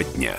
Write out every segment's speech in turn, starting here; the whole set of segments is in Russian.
Тема дня.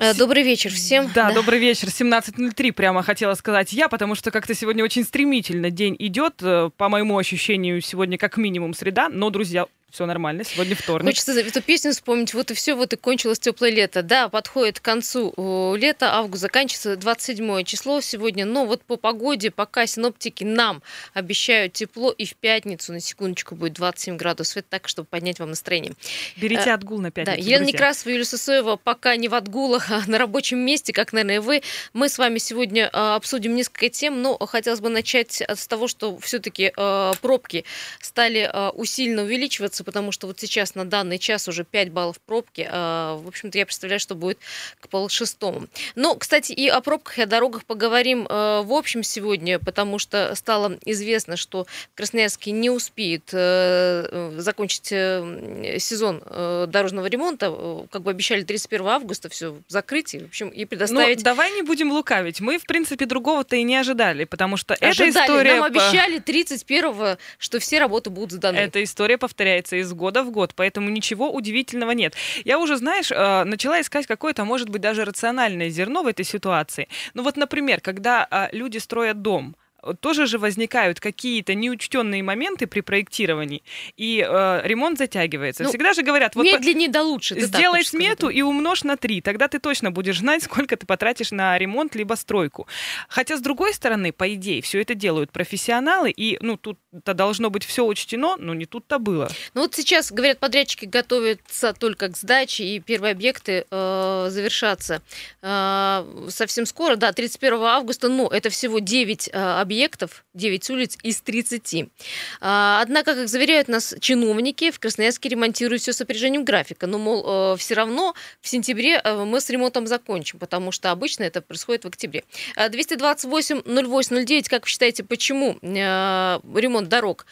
Э, добрый вечер всем. Да, да, добрый вечер. 17.03 прямо хотела сказать я, потому что как-то сегодня очень стремительно день идет. Э, по моему ощущению, сегодня как минимум среда. Но, друзья, все нормально, сегодня вторник. Хочется эту песню вспомнить. Вот и все, вот и кончилось теплое лето. Да, подходит к концу лета, август заканчивается 27 число сегодня. Но вот по погоде пока синоптики нам обещают тепло, и в пятницу на секундочку будет 27 градусов. Это так, чтобы поднять вам настроение. Берите э, отгул на пятницу, Да, Елена друзья. Некрасова, Юлия Сосоева пока не в отгулах, а на рабочем месте, как, наверное, вы. Мы с вами сегодня э, обсудим несколько тем, но хотелось бы начать с того, что все-таки э, пробки стали усиленно увеличиваться двигаться, потому что вот сейчас на данный час уже 5 баллов пробки. А, в общем-то, я представляю, что будет к полшестому. Но, кстати, и о пробках и о дорогах поговорим э, в общем сегодня, потому что стало известно, что Красноярский не успеет э, закончить э, сезон дорожного ремонта. Как бы обещали 31 августа все закрыть и, в общем, и предоставить... Ну, давай не будем лукавить. Мы, в принципе, другого-то и не ожидали, потому что ожидали. эта история... Нам обещали 31 что все работы будут сданы. Эта история повторяется меняется из года в год, поэтому ничего удивительного нет. Я уже, знаешь, э, начала искать какое-то, может быть, даже рациональное зерно в этой ситуации. Ну вот, например, когда а, люди строят дом, тоже же возникают какие-то неучтенные моменты при проектировании, и э, ремонт затягивается. Ну, Всегда же говорят, вот медленнее да лучше. Сделай смету и умножь на 3, тогда ты точно будешь знать, сколько ты потратишь на ремонт либо стройку. Хотя, с другой стороны, по идее, все это делают профессионалы, и ну тут-то должно быть все учтено, но не тут-то было. Ну вот сейчас, говорят, подрядчики готовятся только к сдаче, и первые объекты э, завершатся э, совсем скоро, да, 31 августа, но это всего 9 э, объектов, объектов, 9 улиц из 30. А, однако, как заверяют нас чиновники, в Красноярске ремонтируют все с опережением графика. Но, мол, э, все равно в сентябре э, мы с ремонтом закончим, потому что обычно это происходит в октябре. 228 08 09, как вы считаете, почему э, ремонт дорог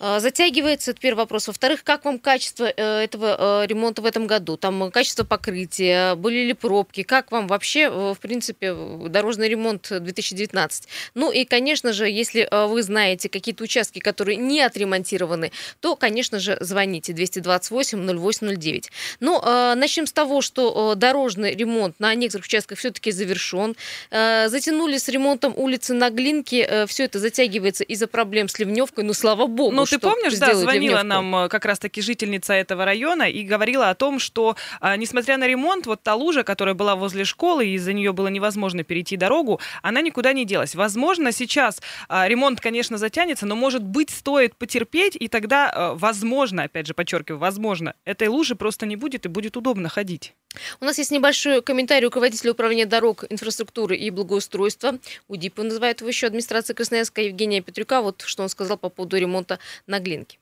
затягивается, это первый вопрос. Во-вторых, как вам качество э, этого э, ремонта в этом году? Там качество покрытия, были ли пробки? Как вам вообще, э, в принципе, дорожный ремонт 2019? Ну и, конечно же, если вы знаете какие-то участки, которые не отремонтированы, то, конечно же, звоните 228 0809. Ну, начнем с того, что дорожный ремонт на некоторых участках все-таки завершен. Затянули с ремонтом улицы на Глинке. Все это затягивается из-за проблем с ливневкой, ну, слава богу. Ну, ты помнишь, да, звонила нам э, как раз-таки жительница этого района и говорила о том, что, а, несмотря на ремонт, вот та лужа, которая была возле школы, и из-за нее было невозможно перейти дорогу, она никуда не делась. Возможно, сейчас а, ремонт, конечно, затянется, но, может быть, стоит потерпеть, и тогда, а, возможно, опять же, подчеркиваю, возможно, этой лужи просто не будет, и будет удобно ходить. У нас есть небольшой комментарий руководителя управления дорог, инфраструктуры и благоустройства. УДИП называет его еще администрация Красноярска Евгения Петрюка. Вот что он сказал по поводу ремонта на Глинке.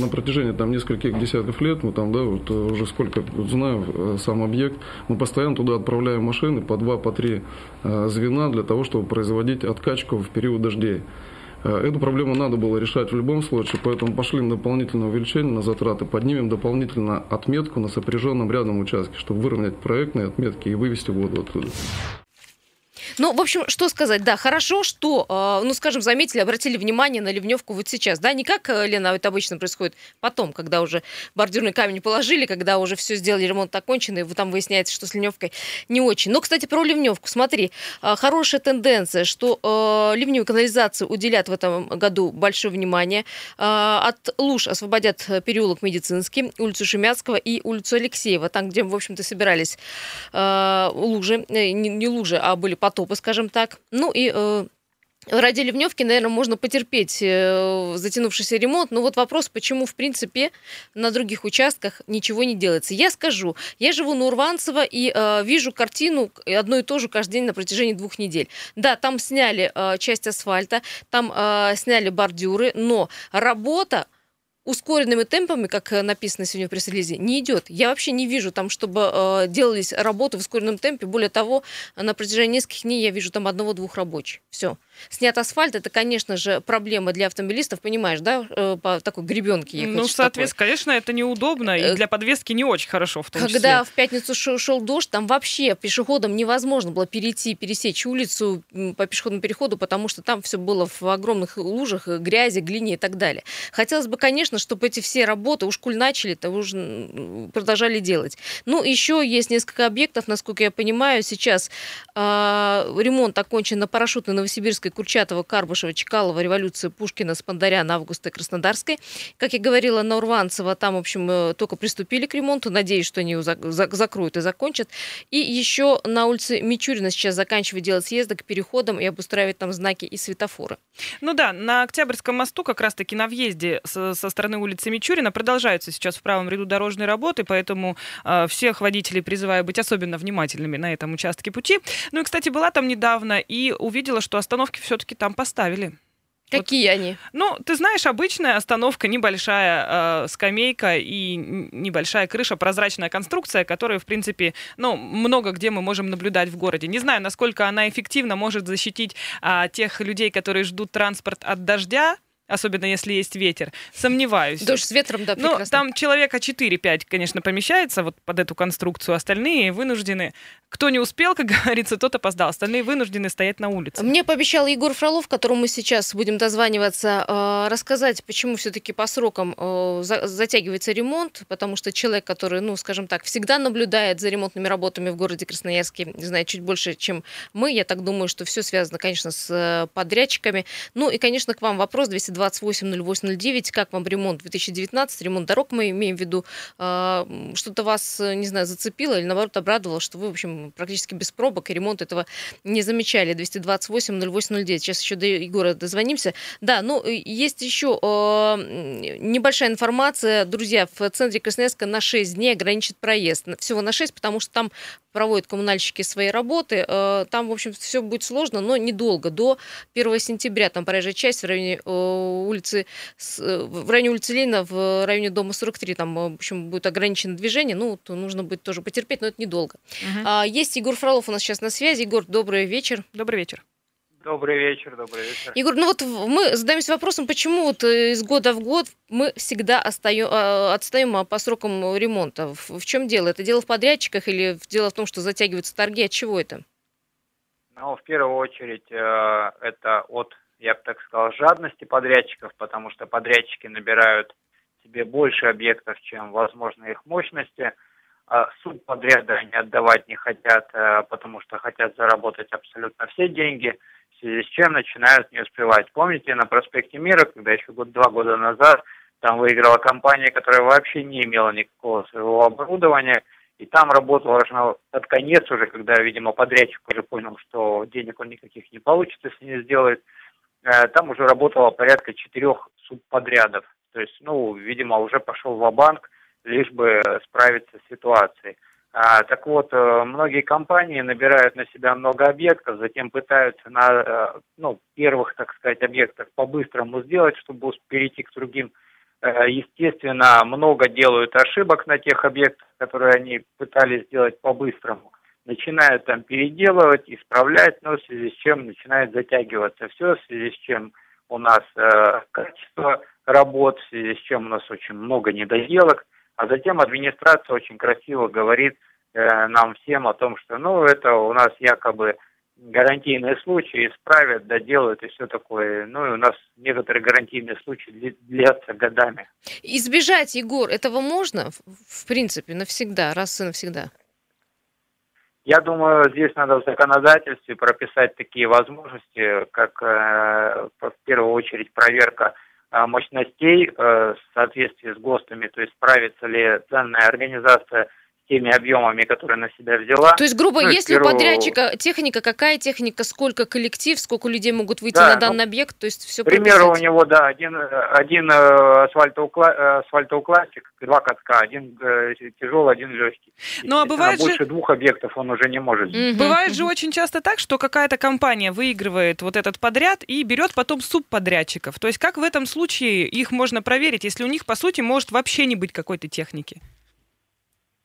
На протяжении там нескольких десятков лет, мы там, да, вот э, уже сколько знаю э, сам объект, мы постоянно туда отправляем машины по два, по три э, звена для того, чтобы производить откачку в период дождей. Эту проблему надо было решать в любом случае, поэтому пошли на дополнительное увеличение на затраты, поднимем дополнительно отметку на сопряженном рядом участке, чтобы выровнять проектные отметки и вывести воду оттуда. Ну, в общем, что сказать, да, хорошо, что, э, ну, скажем, заметили, обратили внимание на ливневку вот сейчас, да, не как, э, Лена, это обычно происходит потом, когда уже бордюрный камень положили, когда уже все сделали, ремонт окончен, и там выясняется, что с ливневкой не очень. Но, кстати, про ливневку, смотри, э, хорошая тенденция, что ливневую канализацию уделят в этом году большое внимание. От луж освободят переулок Медицинский, улицу Шемяцкого и улицу Алексеева, там, где, в общем-то, собирались лужи, не, лужи, а были потопы, скажем так. Ну и э, Ради ливневки, наверное, можно потерпеть э, затянувшийся ремонт, но вот вопрос, почему, в принципе, на других участках ничего не делается. Я скажу, я живу на Урванцево и э, вижу картину одно и то же каждый день на протяжении двух недель. Да, там сняли э, часть асфальта, там э, сняли бордюры, но работа ускоренными темпами, как э, написано сегодня в пресс-релизе, не идет. Я вообще не вижу там, чтобы э, делались работы в ускоренном темпе. Более того, на протяжении нескольких дней я вижу там одного-двух рабочих. Все. Снят асфальт, это, конечно же, проблема для автомобилистов, понимаешь, да, э, по такой гребенке ехать. Ну, соответственно, конечно, это неудобно, и э, для подвески не очень хорошо в том Когда числе. В пятницу шел, дождь, там вообще пешеходам невозможно было перейти, пересечь улицу по пешеходному переходу, потому что там все было в огромных лужах, грязи, глине и так далее. Хотелось бы, конечно, чтобы эти все работы, уж куль начали, то уже продолжали делать. Ну, еще есть несколько объектов, насколько я понимаю, сейчас э, ремонт окончен на парашютной Новосибирской, Курчатова, Карбышева, Чекалова, Революции, Пушкина, Спандаряна, Августа и Краснодарской. Как я говорила, на Урванцево там, в общем, э, только приступили к ремонту. Надеюсь, что они его закроют и закончат. И еще на улице Мичурина сейчас заканчивают делать съезды к переходам и обустраивать там знаки и светофоры. Ну да, на Октябрьском мосту как раз-таки на въезде со, стороны улицы Мичурина продолжаются сейчас в правом ряду дорожные работы, поэтому э, всех водителей призываю быть особенно внимательными на этом участке пути. Ну и, кстати, была там недавно и увидела, что остановки все-таки там поставили. Какие вот. они? Ну, ты знаешь, обычная остановка, небольшая э, скамейка и небольшая крыша, прозрачная конструкция, которая, в принципе, ну, много где мы можем наблюдать в городе. Не знаю, насколько она эффективно может защитить э, тех людей, которые ждут транспорт от дождя, особенно если есть ветер. Сомневаюсь. Дождь с ветром, да, прекрасно. Ну, там человека 4-5, конечно, помещается вот под эту конструкцию. Остальные вынуждены... Кто не успел, как говорится, тот опоздал. Остальные вынуждены стоять на улице. Мне пообещал Егор Фролов, которому мы сейчас будем дозваниваться, э, рассказать, почему все-таки по срокам э, затягивается ремонт, потому что человек, который, ну, скажем так, всегда наблюдает за ремонтными работами в городе Красноярске, знаю, чуть больше, чем мы. Я так думаю, что все связано, конечно, с э, подрядчиками. Ну и, конечно, к вам вопрос 220 280809. Как вам ремонт 2019? Ремонт дорог мы имеем в виду. А, что-то вас, не знаю, зацепило или, наоборот, обрадовало, что вы, в общем, практически без пробок и ремонт этого не замечали. 228-0809. Сейчас еще до Егора дозвонимся. Да, ну, есть еще а, небольшая информация. Друзья, в центре Красноярска на 6 дней ограничит проезд. Всего на 6, потому что там проводят коммунальщики свои работы. А, там, в общем, все будет сложно, но недолго. До 1 сентября там проезжая часть в районе улицы, в районе улицы Ленина, в районе дома 43, там, в общем, будет ограничено движение, ну, то нужно будет тоже потерпеть, но это недолго. Угу. А, есть Егор Фролов у нас сейчас на связи. Егор, добрый вечер. Добрый вечер. Добрый вечер, добрый вечер. Егор, ну вот мы задаемся вопросом, почему вот э, из года в год мы всегда остаем, а, отстаем по срокам ремонта. В, в чем дело? Это дело в подрядчиках или дело в том, что затягиваются торги? От чего это? Ну, в первую очередь, э, это от я бы так сказал, жадности подрядчиков, потому что подрядчики набирают себе больше объектов, чем возможно их мощности. А субподряды они отдавать не хотят, э, потому что хотят заработать абсолютно все деньги, в связи с чем начинают не успевать. Помните, на проспекте Мира, когда еще год, два года назад там выиграла компания, которая вообще не имела никакого своего оборудования, и там работала аж под конец уже, когда, видимо, подрядчик уже понял, что денег он никаких не получит, если не сделает – там уже работало порядка четырех субподрядов. То есть, ну, видимо, уже пошел в банк лишь бы справиться с ситуацией. А, так вот, э, многие компании набирают на себя много объектов, затем пытаются на э, ну, первых, так сказать, объектах по-быстрому сделать, чтобы перейти к другим. Естественно, много делают ошибок на тех объектах, которые они пытались сделать по-быстрому начинают там переделывать, исправлять, но в связи с чем начинает затягиваться все, в связи с чем у нас э, качество работ, в связи с чем у нас очень много недоделок, а затем администрация очень красиво говорит э, нам всем о том, что ну это у нас якобы гарантийные случаи, исправят, доделают и все такое. Ну и у нас некоторые гарантийные случаи длятся годами. Избежать, Егор, этого можно, в принципе, навсегда, раз и навсегда? Я думаю, здесь надо в законодательстве прописать такие возможности, как э, в первую очередь проверка э, мощностей э, в соответствии с ГОСТами, то есть справится ли данная организация теми объемами, которые на себя взяла. То есть, грубо, ну, если первого... у подрядчика техника, какая техника, сколько коллектив, сколько людей могут выйти да, на данный ну, объект, то есть все К примеру, у него, да, один, один э, асфальтоукла... асфальтоукластик, два катка, один э, тяжелый, один легкий. Ну, а бывает больше же... двух объектов он уже не может. Mm-hmm. Бывает же очень часто так, что какая-то компания выигрывает вот этот подряд и берет потом субподрядчиков. То есть как в этом случае их можно проверить, если у них, по сути, может вообще не быть какой-то техники?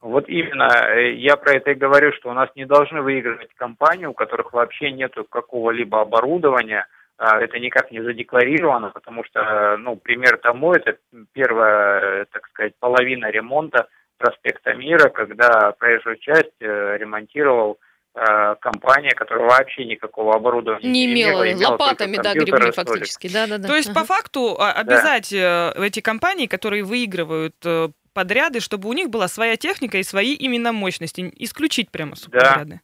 Вот именно, э, я про это и говорю, что у нас не должны выигрывать компании, у которых вообще нет какого-либо оборудования, а, это никак не задекларировано, потому что, ну, пример тому, это первая, так сказать, половина ремонта проспекта Мира, когда проезжую часть э, ремонтировал э, компания, которая вообще никакого оборудования не, не имела, имела лопатами, да, гребли фактически, да, да, да. То есть ага. по факту а, обязать да. Э, эти компании, которые выигрывают э, подряды, чтобы у них была своя техника и свои именно мощности, исключить прямо субподряды.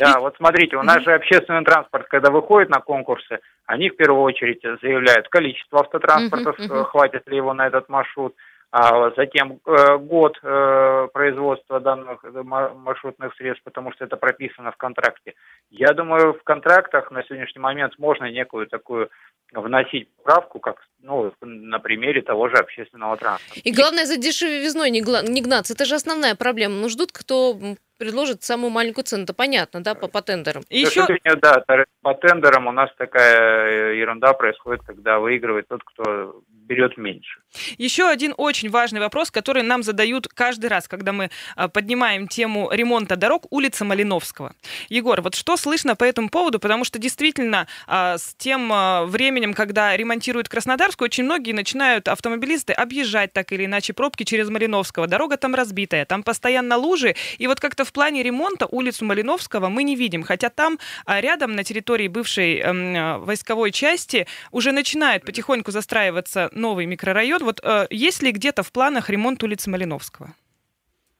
Да, да и... вот смотрите, у нас mm-hmm. же общественный транспорт, когда выходит на конкурсы, они в первую очередь заявляют количество автотранспортов, mm-hmm, mm-hmm. хватит ли его на этот маршрут, а затем э, год э, производства данных маршрутных средств, потому что это прописано в контракте. Я думаю, в контрактах на сегодняшний момент можно некую такую вносить правку, как ну, на примере того же общественного транспорта. И главное, за дешевизной не, не гнаться. Это же основная проблема. Ну, ждут, кто предложит самую маленькую цену. Это понятно, да, по, по тендерам. И еще... Да, по тендерам у нас такая ерунда происходит, когда выигрывает тот, кто берет меньше. Еще один очень важный вопрос, который нам задают каждый раз, когда мы а, поднимаем тему ремонта дорог улица Малиновского. Егор, вот что слышно по этому поводу? Потому что действительно а, с тем а, временем, когда ремонтируют Краснодарскую, очень многие начинают автомобилисты объезжать так или иначе пробки через Малиновского. Дорога там разбитая, там постоянно лужи. И вот как-то в плане ремонта улицу Малиновского мы не видим. Хотя там рядом на территории бывшей эм, войсковой части уже начинает потихоньку застраиваться новый микрорайон. Вот э, есть ли где-то в планах ремонт улицы Малиновского?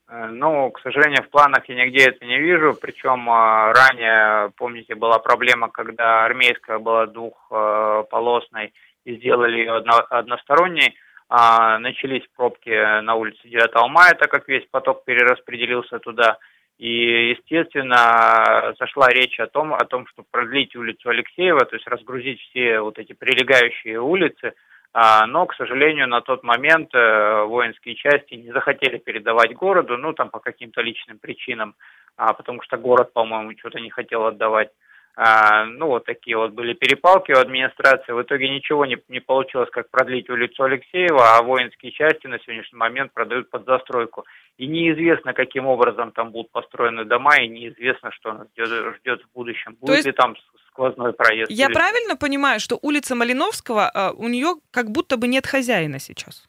Э, ну, к сожалению, в планах я нигде это не вижу. Причем э, ранее, помните, была проблема, когда армейская была двухполосной и сделали ее одно, односторонней. А, начались пробки на улице 9 мая, так как весь поток перераспределился туда. И, естественно, зашла речь о том, о том, чтобы продлить улицу Алексеева, то есть разгрузить все вот эти прилегающие улицы – а, но, к сожалению, на тот момент э, воинские части не захотели передавать городу, ну, там по каким-то личным причинам, а, потому что город, по-моему, что-то не хотел отдавать. А, ну, вот такие вот были перепалки у администрации. В итоге ничего не, не получилось, как продлить улицу Алексеева, а воинские части на сегодняшний момент продают под застройку. И неизвестно, каким образом там будут построены дома, и неизвестно, что нас ждет, ждет в будущем. Будет есть... ли там сквозной проезд. Я правильно понимаю, что улица Малиновского, а, у нее как будто бы нет хозяина сейчас?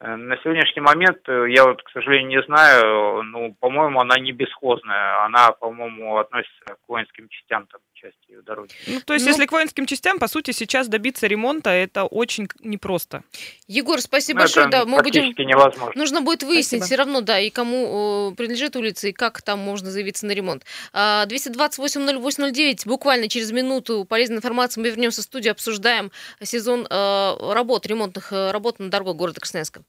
Э, на сегодняшний момент э, я вот, к сожалению, не знаю, ну, по-моему, она не бесхозная, она, по-моему, относится к воинским частям там части дороги. Ну, то есть, ну, если к воинским частям, по сути, сейчас добиться ремонта, это очень непросто. Егор, спасибо ну, большое. Да, мы будем... невозможно. Нужно будет выяснить спасибо. все равно, да, и кому принадлежит улица, и как там можно заявиться на ремонт. 228-08-09, а, буквально через минуту полезная информация, мы вернемся в студию, обсуждаем сезон э, работ, ремонтных э, работ на дорогах города Красноярска.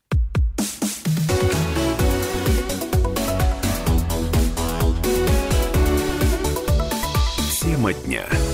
Тема дня.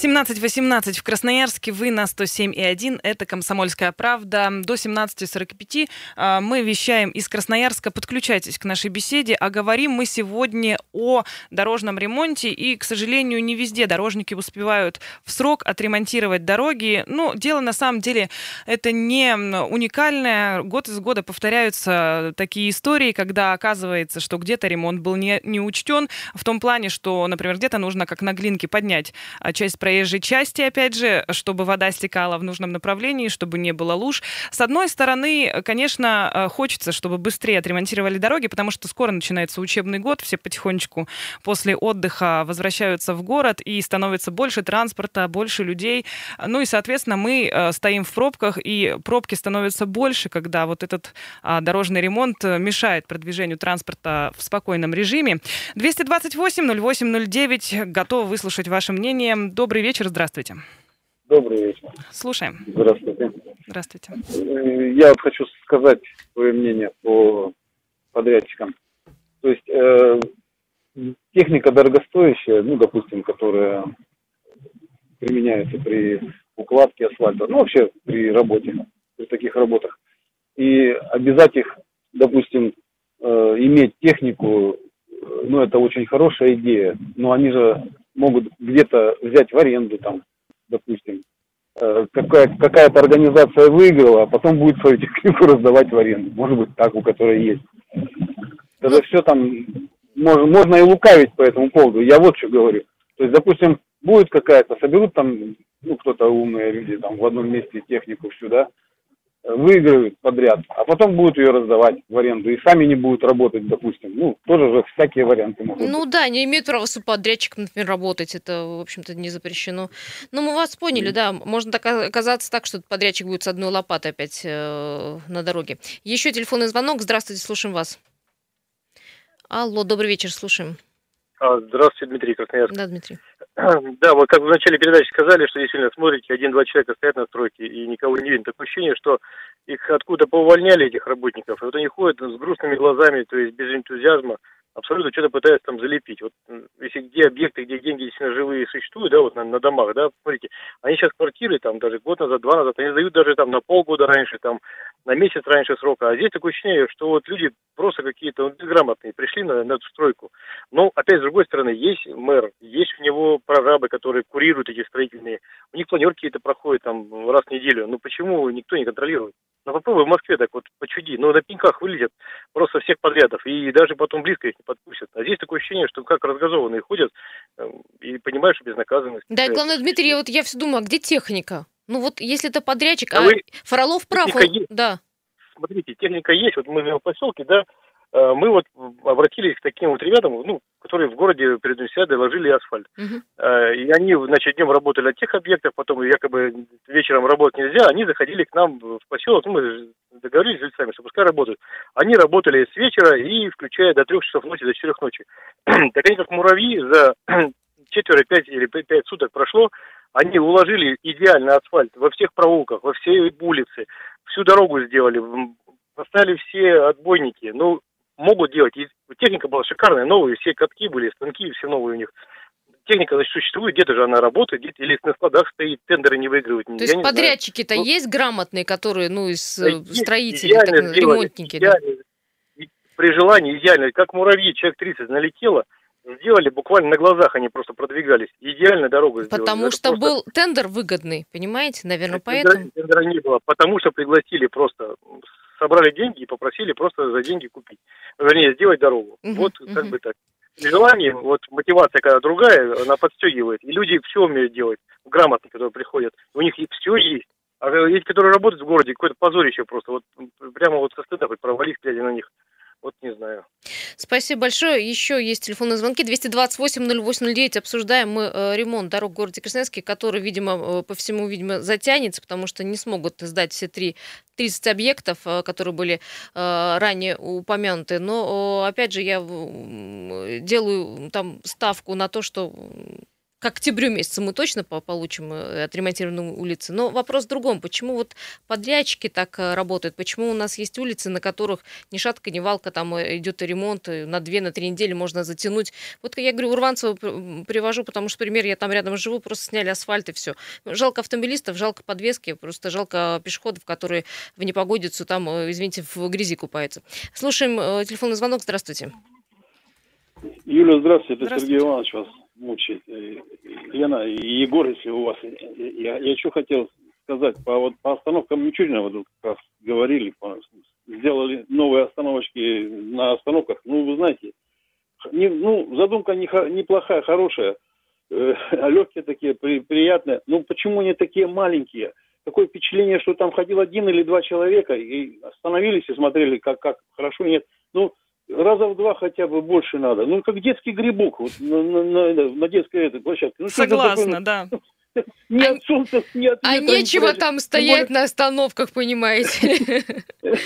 17.18 в Красноярске, вы на 107.1, это «Комсомольская правда». До 17.45 а, мы вещаем из Красноярска. Подключайтесь к нашей беседе. А говорим мы сегодня о дорожном ремонте. И, к сожалению, не везде дорожники успевают в срок отремонтировать дороги. Но дело на самом деле это не уникальное. Год из года повторяются такие истории, когда оказывается, что где-то ремонт был не, не учтен. В том плане, что, например, где-то нужно как на глинке поднять а, часть проезжей части, опять же, чтобы вода стекала в нужном направлении, чтобы не было луж. С одной стороны, конечно, э, хочется, чтобы быстрее отремонтировали дороги, потому что скоро начинается учебный год, все потихонечку после отдыха возвращаются в город, и становится больше транспорта, больше людей. Ну и, соответственно, мы э, стоим в пробках, и пробки становятся больше, когда вот этот а, дорожный ремонт э, мешает продвижению транспорта в спокойном режиме. 228 08 09 готовы выслушать ваше мнение. Добрый Добрый вечер, здравствуйте. Добрый вечер. Слушаем. Здравствуйте. Здравствуйте. Э, я вот хочу сказать свое мнение по подрядчикам. То есть э, техника дорогостоящая, ну, допустим, которая применяется при укладке асфальта, ну, вообще при работе, при таких работах. И обязать их, допустим, э, иметь технику, э, ну, это очень хорошая идея, но они же могут где-то взять в аренду там, допустим. Э, какая, какая-то организация выиграла, а потом будет свою технику раздавать в аренду. Может быть, так, у которой есть. Это все там, можно, можно и лукавить по этому поводу. Я вот что говорю. То есть, допустим, будет какая-то, соберут там, ну, кто-то умные люди там в одном месте технику всю, да, выиграют подряд, а потом будут ее раздавать в аренду и сами не будут работать, допустим. Ну, тоже же всякие варианты могут Ну быть. да, не имеют права субподрядчиком, например, работать, это, в общем-то, не запрещено. Но мы вас поняли, mm. да, можно так оказаться так, что подрядчик будет с одной лопатой опять э, на дороге. Еще телефонный звонок, здравствуйте, слушаем вас. Алло, добрый вечер, слушаем. А, здравствуйте, Дмитрий Красноярск. Да, Дмитрий. Да, вот как в начале передачи сказали, что действительно смотрите, один-два человека стоят на стройке и никого не видно. Такое ощущение, что их откуда-то поувольняли, этих работников, и вот они ходят с грустными глазами, то есть без энтузиазма, абсолютно что-то пытаются там залепить. Вот если где объекты, где деньги действительно живые существуют, да, вот на, на домах, да, смотрите, они сейчас квартиры там даже год назад, два назад, они сдают даже там на полгода раньше, там на месяц раньше срока. А здесь такое ощущение, что вот люди просто какие-то вот, безграмотные пришли на, на эту стройку. Но опять с другой стороны, есть мэр, есть у него прорабы, которые курируют эти строительные. У них планерки это проходят там раз в неделю. Ну почему никто не контролирует? Ну попробуй в Москве так вот почуди. Ну на пеньках вылезет просто всех подрядов. И даже потом близко их не подпустят. А здесь такое ощущение, что как разгазованные ходят эм, и понимаешь безнаказанность. Да, и главное, Дмитрий, вот я все думаю, а где техника? Ну вот если это подрядчик, а, а вы... Фролов прав, он... да. Смотрите, техника есть, вот мы в поселке, да, мы вот обратились к таким вот ребятам, ну, которые в городе перед универсиадой ложили асфальт. Uh-huh. И они, значит, днем работали на тех объектах, потом якобы вечером работать нельзя, они заходили к нам в поселок, ну, мы договорились с жильцами, что пускай работают. Они работали с вечера и включая до трех часов ночи, до четырех ночи. так они как муравьи за четверо, пять или пять суток прошло, они уложили идеально асфальт во всех проулках, во все улицы, всю дорогу сделали, поставили все отбойники. Ну, могут делать. И техника была шикарная, новые, все катки были, станки, все новые у них. Техника, значит, существует, где-то же она работает, где-то или на складах стоит, тендеры не выигрывают. То есть подрядчики-то ну, есть грамотные, которые, ну, из да, строителей, так, ремонтники? Идеально, да? При желании идеально, как муравьи, человек 30 налетело – сделали буквально на глазах, они просто продвигались. Идеально дорогу сделали. Потому Это что просто... был тендер выгодный, понимаете? Наверное, поэтому. Тендера не было, потому что пригласили просто, собрали деньги и попросили просто за деньги купить. Вернее, сделать дорогу. Угу, вот угу. как бы так. Желание, вот мотивация, когда другая, она подстегивает. И люди все умеют делать, грамотные, которые приходят. У них все есть. А эти, которые работают в городе, какое-то позорище просто. Вот прямо вот со стыда хоть провались, глядя на них. Вот не знаю. Спасибо большое. Еще есть телефонные звонки. 228-0809. Обсуждаем мы э, ремонт дорог в городе Красноярске, который, видимо, э, по всему, видимо, затянется, потому что не смогут сдать все три 30 объектов, э, которые были ранее упомянуты. Но, опять же, я делаю там ставку на то, что к октябрю месяцу мы точно получим э, отремонтированные улицы. Но вопрос в другом. Почему вот подрядчики так э, работают? Почему у нас есть улицы, на которых ни шатка, ни валка, там э, идет ремонт, на две, на три недели можно затянуть? Вот я говорю, Урванцева привожу, потому что, пример, я там рядом живу, просто сняли асфальт и все. Жалко автомобилистов, жалко подвески, просто жалко пешеходов, которые в непогодицу там, извините, в грязи купаются. Слушаем телефонный звонок. Здравствуйте. Юля, здравствуйте. Это Сергей Иванович вас мучает. Э, Лена и Егор, если у вас. Я, я что хотел сказать. По, вот, по остановкам Мичурина, вот как раз говорили, по, сделали новые остановочки на остановках. Ну, вы знаете, не, ну, задумка не, неплохая, хорошая. Э, легкие такие, при, приятные. Ну, почему они такие маленькие? Такое впечатление, что там ходил один или два человека и остановились и смотрели, как, как хорошо, нет. Ну, раза в два хотя бы больше надо. Ну, как детский грибок вот, на, на, на, на детской этой площадке. Ну, Согласна, да. Ни от солнца, ни от А нечего там стоять на остановках, понимаете.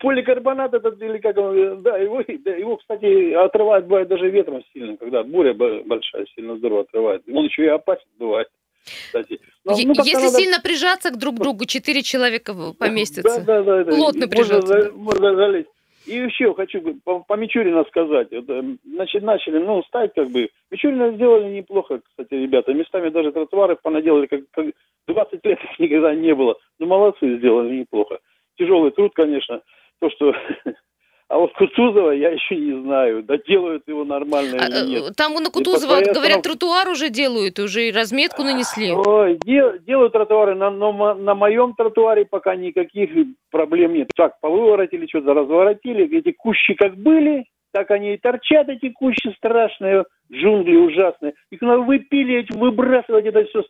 Поликарбонат этот, или как он, да, его, да, его, кстати, отрывает, бывает, даже ветром сильно, когда буря большая, сильно здорово отрывает. Он еще и опасен бывает. Кстати. Но, ну, Если надо... сильно прижаться к друг другу, четыре человека поместятся. Да, да, да. Плотно да. прижаться. Можно, можно залезть. И еще хочу по, по Мичурина сказать. Значит, начали, ну, ставить как бы. Мичурина сделали неплохо, кстати, ребята. Местами даже тротуары понаделали, как, как 20 лет их никогда не было. Ну, молодцы, сделали неплохо. Тяжелый труд, конечно. То, что А вот Кутузова я еще не знаю, доделают его нормально а, или нет. Там на Кутузова, говорят, тротуар уже делают, уже и разметку нанесли. Ой, дел, делают тротуары, на, но на моем тротуаре пока никаких проблем нет. Так, повыворотили, что-то разворотили, эти кущи как были, так они и торчат, эти кущи страшные, джунгли ужасные. Их надо выпиливать, выбрасывать, это все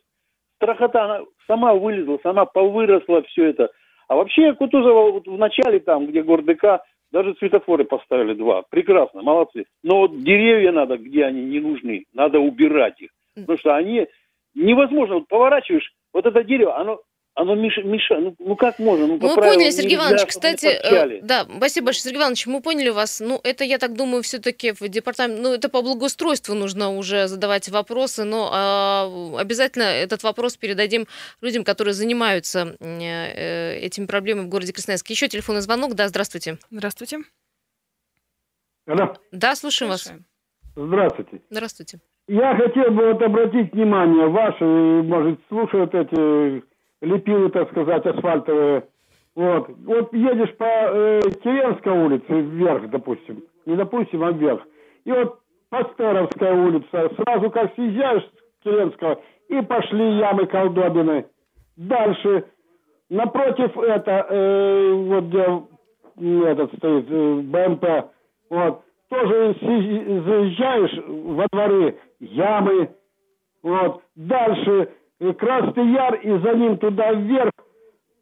страхота, она сама вылезла, сама повыросла все это. А вообще Кутузова вот в начале там, где гордыка, даже светофоры поставили два. Прекрасно, молодцы. Но вот деревья надо, где они не нужны, надо убирать их. Потому что они невозможно. Вот поворачиваешь, вот это дерево, оно оно мешает, меша... ну, ну как можно? Ну, мы поняли, Сергей Иванович, кстати, э, да, спасибо большое, Сергей Иванович, мы поняли вас, ну, это, я так думаю, все-таки в департамент, ну, это по благоустройству нужно уже задавать вопросы, но э, обязательно этот вопрос передадим людям, которые занимаются э, этими проблемами в городе Красноярске. Еще телефонный звонок, да, здравствуйте. Здравствуйте. Алло. Да, слушаем, слушаем. вас. Здравствуйте. Здравствуйте. Я хотел бы вот обратить внимание, ваши, может, слушают эти лепилы, так сказать, асфальтовые. Вот. Вот едешь по э, Киевской улице вверх, допустим. Не допустим, а вверх. И вот Пастеровская улица. Сразу как съезжаешь с Киевского, и пошли ямы колдобины. Дальше. Напротив это, э, вот где этот стоит, э, БМП. Вот. Тоже заезжаешь во дворы, ямы. Вот. Дальше и Красный Яр, и за ним туда вверх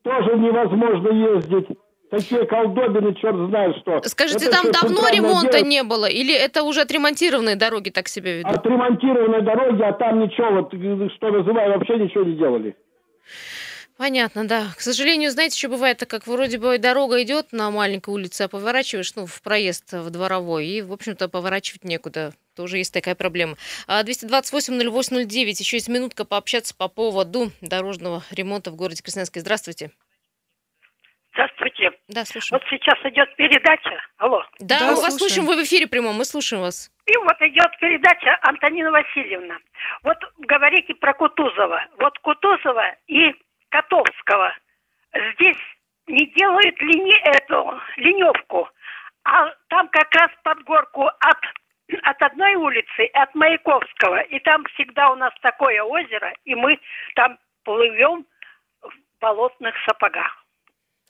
тоже невозможно ездить. Такие колдобины, черт знает что. Скажите, это там давно ремонта не было? Или это уже отремонтированные дороги, так себе ведут? Отремонтированные дороги, а там ничего, вот, что называю, вообще ничего не делали. Понятно, да. К сожалению, знаете, что бывает, так как вроде бы дорога идет на маленькой улице, а поворачиваешь, ну, в проезд в дворовой, и, в общем-то, поворачивать некуда. Тоже есть такая проблема. 228-08-09. А, Еще есть минутка пообщаться по поводу дорожного ремонта в городе Красноярске. Здравствуйте. Здравствуйте. Да, слушаю. Вот сейчас идет передача. Алло. Да, да мы вас слушаем. Вы в эфире прямом, мы слушаем вас. И вот идет передача Антонина Васильевна. Вот говорите про Кутузова. Вот Кутузова и Котовского. Здесь не делают лини эту леневку, а там как раз под горку от от одной улицы, от Маяковского, и там всегда у нас такое озеро, и мы там плывем в болотных сапогах.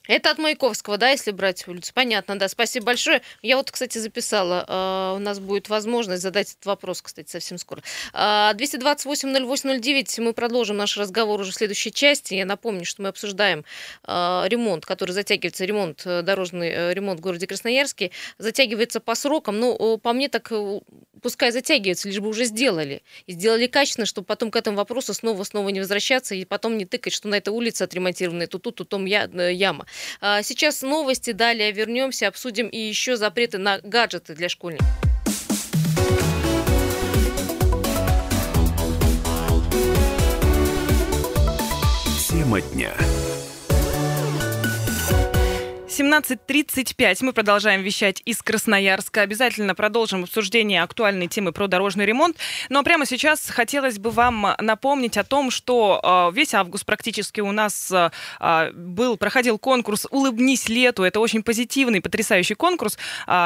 Это от Маяковского, да, если брать улицу? Понятно, да. Спасибо большое. Я вот, кстати, записала. Э, у нас будет возможность задать этот вопрос, кстати, совсем скоро. 228-08-09. Мы продолжим наш разговор уже в следующей части. Я напомню, что мы обсуждаем э, ремонт, который затягивается, ремонт, э, дорожный ремонт в городе Красноярске. Затягивается по срокам. Ну, по мне так пускай затягивается, лишь бы уже сделали. И сделали качественно, чтобы потом к этому вопросу снова-снова не возвращаться и потом не тыкать, что на этой улице отремонтированная, то тут, то там яма. А, сейчас новости, далее вернемся, обсудим и еще запреты на гаджеты для школьников. Тема дня. 17.35 мы продолжаем вещать из Красноярска. Обязательно продолжим обсуждение актуальной темы про дорожный ремонт. Но прямо сейчас хотелось бы вам напомнить о том, что э, весь август практически у нас э, был, проходил конкурс «Улыбнись лету». Это очень позитивный, потрясающий конкурс,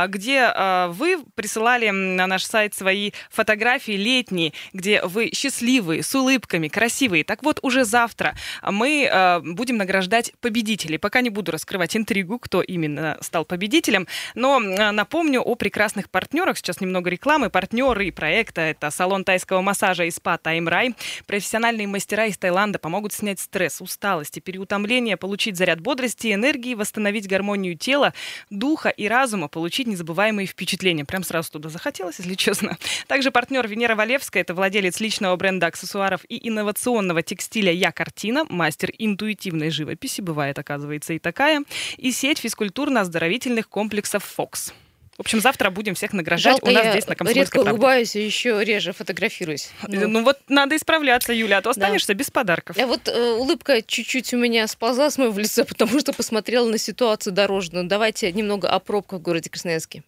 где вы присылали на наш сайт свои фотографии летние, где вы счастливые, с улыбками, красивые. Так вот, уже завтра мы будем награждать победителей. Пока не буду раскрывать интригу, кто именно стал победителем. Но напомню о прекрасных партнерах. Сейчас немного рекламы. Партнеры проекта – это салон тайского массажа и спа Таймрай. Профессиональные мастера из Таиланда помогут снять стресс, усталость и переутомление, получить заряд бодрости и энергии, восстановить гармонию тела, духа и разума, получить незабываемые впечатления. Прям сразу туда захотелось, если честно. Также партнер Венера Валевская – это владелец личного бренда аксессуаров и инновационного текстиля «Я Картина», мастер интуитивной живописи, бывает, оказывается, и такая, и сеть физкультурно-оздоровительных комплексов «Фокс». В общем, завтра будем всех награждать Жалко, у нас я здесь на Комсомольской редко правде. улыбаюсь и еще реже фотографируюсь. Ну, ну вот надо исправляться, Юля, а то останешься да. без подарков. А вот э, улыбка чуть-чуть у меня сползла с моего лица, потому что посмотрела на ситуацию дорожную. Давайте немного о пробках в городе Красноярске.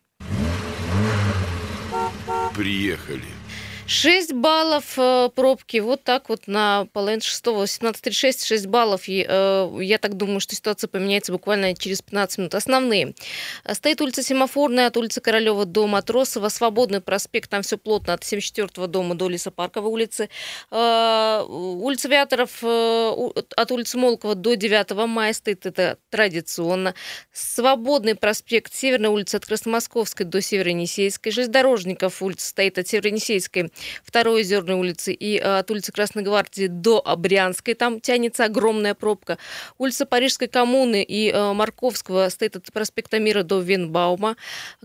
Приехали. 6 баллов э, пробки, вот так вот на половину шестого, 17.36, 6 баллов. И, э, я так думаю, что ситуация поменяется буквально через 15 минут. Основные. Стоит улица Семафорная от улицы Королева до Матросова, Свободный проспект, там все плотно от 74 дома до Лесопарковой улицы. Э, улица Виаторов э, от улицы Молкова до 9 мая стоит, это традиционно. Свободный проспект, Северная улица от Красномосковской до Северонесейской. Железнодорожников улица стоит от Северонесейской второй Озерной улицы и от улицы Красной Гвардии до Брянской. Там тянется огромная пробка. Улица Парижской коммуны и Марковского стоит от проспекта Мира до Венбаума.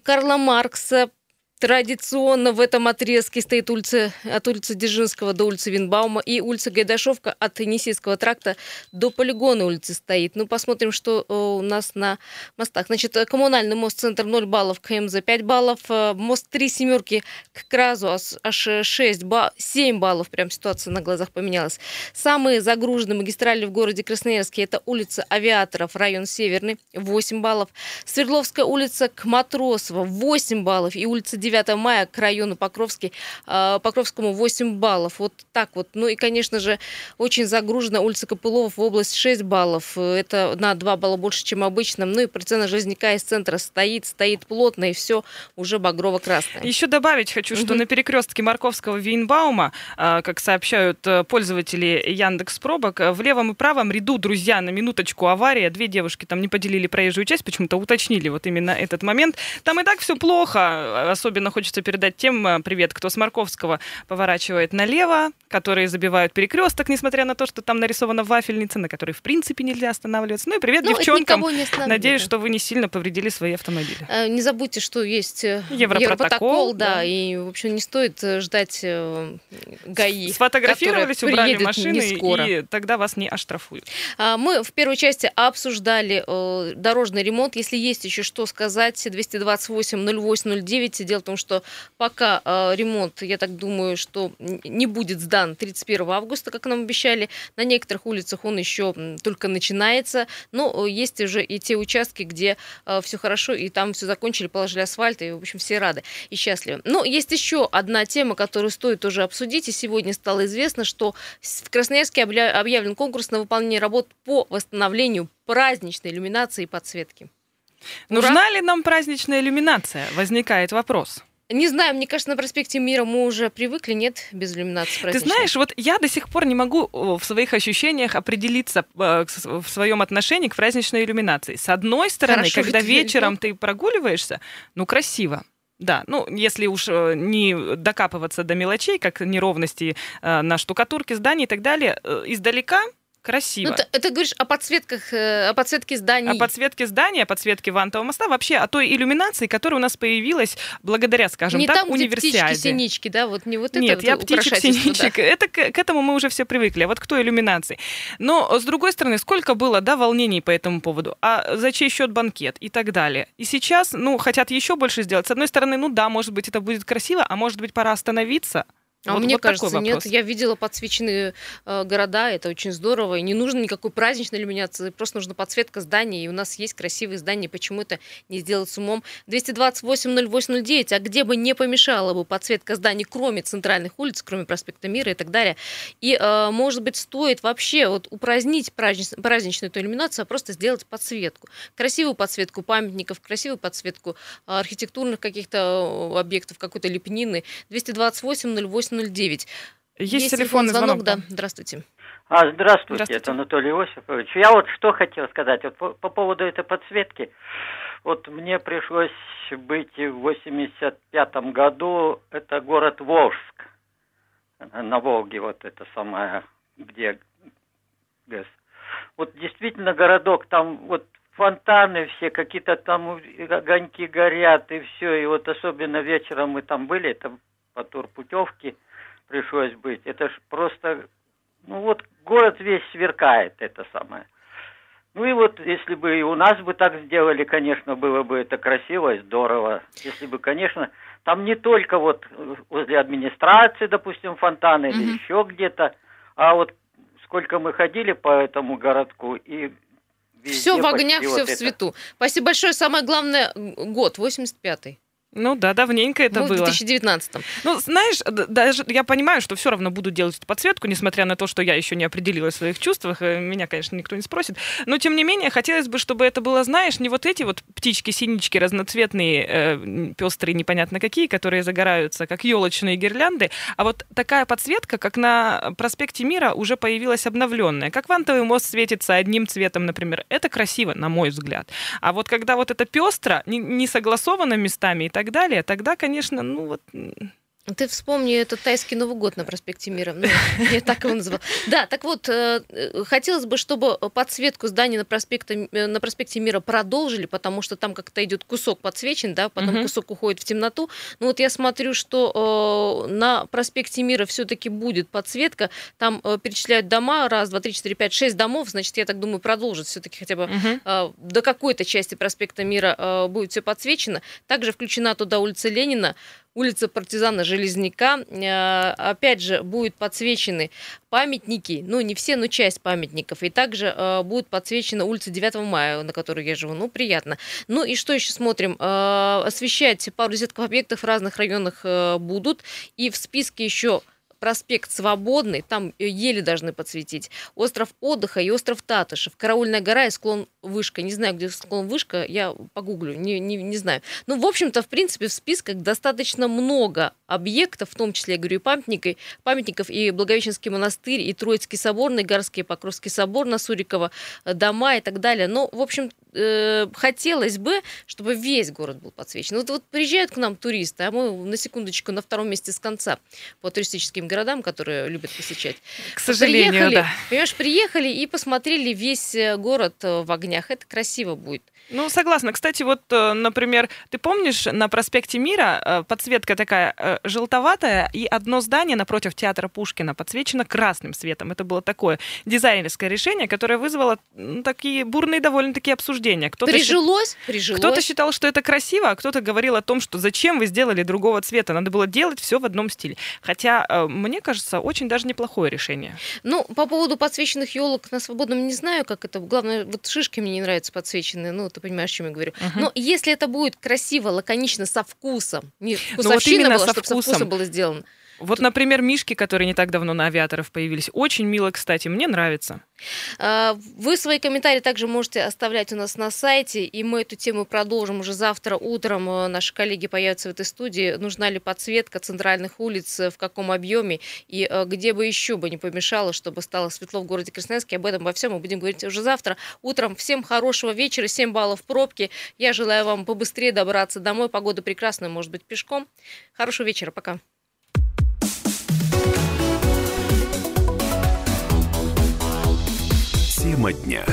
Карла Маркса Традиционно в этом отрезке стоит улица от улицы Дзержинского до улицы Винбаума и улица Гайдашовка от Енисейского тракта до полигона улицы стоит. Ну, посмотрим, что э, у нас на мостах. Значит, коммунальный мост центр 0 баллов, КМЗ 5 баллов, э, мост 3 семерки к Кразу аж 6, ба 7 баллов, прям ситуация на глазах поменялась. Самые загруженные магистрали в городе Красноярске это улица Авиаторов, район Северный, 8 баллов. Свердловская улица к Матросово, 8 баллов и улица 9 мая к району Покровский, э, Покровскому 8 баллов. Вот так вот. Ну и, конечно же, очень загружена улица Копылова в область 6 баллов. Это на 2 балла больше, чем обычно. Ну и процент Железняка из центра стоит, стоит плотно, и все уже багрово-красное. Еще добавить хочу, что на перекрестке Марковского Вейнбаума, э, как сообщают э, пользователи Яндекс Пробок, в левом и правом ряду, друзья, на минуточку авария. Две девушки там не поделили проезжую часть, почему-то уточнили вот именно этот момент. Там и так все плохо, особенно особенно хочется передать тем э, привет, кто с Марковского поворачивает налево, которые забивают перекресток, несмотря на то, что там нарисована вафельница, на которой в принципе нельзя останавливаться. Ну и привет ну, девчонкам. Надеюсь, что вы не сильно повредили свои автомобили. Э, не забудьте, что есть э, Европротокол, Европротокол да, да, и, в общем, не стоит ждать ГАИ. Сфотографировались, убрали машины, и тогда вас не оштрафуют. А, мы в первой части обсуждали дорожный ремонт. Если есть еще что сказать, 228 08 09, дело том, что пока э, ремонт, я так думаю, что не будет сдан 31 августа, как нам обещали. На некоторых улицах он еще только начинается, но э, есть уже и те участки, где э, все хорошо, и там все закончили, положили асфальт, и, в общем, все рады и счастливы. Но есть еще одна тема, которую стоит уже обсудить, и сегодня стало известно, что в Красноярске объявлен конкурс на выполнение работ по восстановлению праздничной иллюминации и подсветки. Нужна ли нам праздничная иллюминация? Возникает вопрос. Не знаю, мне кажется, на проспекте Мира мы уже привыкли, нет, без иллюминации праздничной. Ты знаешь, вот я до сих пор не могу в своих ощущениях определиться э, в своем отношении к праздничной иллюминации. С одной стороны, Хорошо, когда вечером ты прогуливаешься, ну, красиво. Да, ну, если уж э, не докапываться до мелочей, как неровности э, на штукатурке зданий и так далее, издалека красиво. Ну, ты, это говоришь о подсветках, э, о подсветке зданий. О подсветке здания, о подсветке вантового моста, вообще о той иллюминации, которая у нас появилась благодаря, скажем не так, там, универсиаде. птички, синички, да, вот не вот Нет, это я вот птичек, синичек. Да. Это к, к этому мы уже все привыкли. А вот к той иллюминации. Но, с другой стороны, сколько было, да, волнений по этому поводу. А за чей счет банкет и так далее. И сейчас, ну, хотят еще больше сделать. С одной стороны, ну да, может быть, это будет красиво, а может быть, пора остановиться, а вот, мне вот кажется, нет. Я видела подсвеченные э, города, это очень здорово. И не нужно никакой праздничной иллюминации, просто нужна подсветка зданий. И у нас есть красивые здания, почему это не сделать с умом? 228-08-09, а где бы не помешала бы подсветка зданий, кроме центральных улиц, кроме проспекта Мира и так далее. И, э, может быть, стоит вообще вот упразднить празднич, праздничную эту иллюминацию, а просто сделать подсветку. Красивую подсветку памятников, красивую подсветку архитектурных каких-то э, объектов, какой-то лепнины. 228 08 0809. Есть, Есть телефонный звонок, звонок, да. Здравствуйте. А, здравствуйте, здравствуйте, это Анатолий Осипович. Я вот что хотел сказать вот по, по поводу этой подсветки. Вот мне пришлось быть в 85 году, это город Волжск, на Волге, вот это самое, где ГЭС. Вот действительно городок, там вот фонтаны все, какие-то там огоньки горят и все. И вот особенно вечером мы там были, это по турпутевке пришлось быть. Это ж просто, ну вот город весь сверкает, это самое. Ну и вот, если бы и у нас бы так сделали, конечно, было бы это красиво и здорово. Если бы, конечно, там не только вот возле администрации, допустим, фонтаны mm-hmm. или еще где-то, а вот сколько мы ходили по этому городку и все в огнях, все вот в это. свету. Спасибо большое. Самое главное, год, 85-й. Ну да, давненько это ну, было. в 2019. Ну, знаешь, даже я понимаю, что все равно буду делать эту подсветку, несмотря на то, что я еще не определилась в своих чувствах, э, меня, конечно, никто не спросит. Но, тем не менее, хотелось бы, чтобы это было, знаешь, не вот эти вот птички-синички разноцветные, э, пестрые, непонятно какие, которые загораются, как елочные гирлянды, а вот такая подсветка, как на проспекте Мира, уже появилась обновленная. Как вантовый мост светится одним цветом, например. Это красиво, на мой взгляд. А вот когда вот это пестро, не, не согласовано местами и так далее, тогда, конечно, ну вот Ты вспомни этот тайский Новый год на проспекте Мира. Ну, я так его называл. Да, так вот, э, хотелось бы, чтобы подсветку зданий на проспекте, э, на проспекте Мира продолжили, потому что там как-то идет кусок подсвечен, да, потом угу. кусок уходит в темноту. Ну вот я смотрю, что э, на проспекте Мира все-таки будет подсветка. Там перечисляют дома, раз, два, три, четыре, пять, шесть домов, значит, я так думаю, продолжат все-таки хотя бы угу. до какой-то части проспекта Мира будет все подсвечено. Также включена туда улица Ленина, улица партизана Железняка. Э, опять же, будут подсвечены памятники, ну, не все, но часть памятников. И также э, будет подсвечена улица 9 мая, на которой я живу. Ну, приятно. Ну, и что еще смотрим? Э, освещать пару десятков объектов в разных районах будут. И в списке еще проспект Свободный, там еле должны подсветить, остров отдыха и остров Татышев, Караульная гора и склон Вышка. Не знаю, где склон Вышка, я погуглю, не, не, не знаю. Ну, в общем-то, в принципе, в списках достаточно много объектов, в том числе, я говорю, и памятников, памятников, и Благовещенский монастырь, и Троицкий собор, Горский Покровский собор на Сурикова, э, дома и так далее. Но, в общем, э, хотелось бы, чтобы весь город был подсвечен. Вот, вот приезжают к нам туристы, а мы на секундочку на втором месте с конца по туристическим городам, которые любят посещать. К сожалению, приехали, да. Понимаешь, приехали и посмотрели весь э, город э, в огнях. Это красиво будет. Ну, согласна. Кстати, вот, э, например, ты помнишь, на проспекте Мира подсветка такая желтоватая, и одно здание напротив театра Пушкина подсвечено красным светом. Это было такое дизайнерское решение, которое вызвало ну, такие бурные довольно-таки обсуждения. Кто-то прижилось, счит... прижилось. Кто-то считал, что это красиво, а кто-то говорил о том, что зачем вы сделали другого цвета, надо было делать все в одном стиле. Хотя мне кажется, очень даже неплохое решение. Ну, по поводу подсвеченных елок на свободном не знаю, как это. Главное, вот шишки мне не нравятся подсвеченные. Ну, ты понимаешь, о чем я говорю. Uh-huh. Но если это будет красиво, лаконично, со вкусом, не вкусовщина ну, вот была, со чтобы вкусом. со вкусом было сделано. Вот, например, мишки, которые не так давно на авиаторов появились. Очень мило, кстати, мне нравится. А, вы свои комментарии также можете оставлять у нас на сайте, и мы эту тему продолжим уже завтра утром. Э, наши коллеги появятся в этой студии. Нужна ли подсветка центральных улиц, э, в каком объеме, и э, где бы еще бы не помешало, чтобы стало светло в городе Красноярске. Об этом во всем мы будем говорить уже завтра утром. Всем хорошего вечера, 7 баллов пробки. Я желаю вам побыстрее добраться домой. Погода прекрасная, может быть, пешком. Хорошего вечера, пока. Тема дня.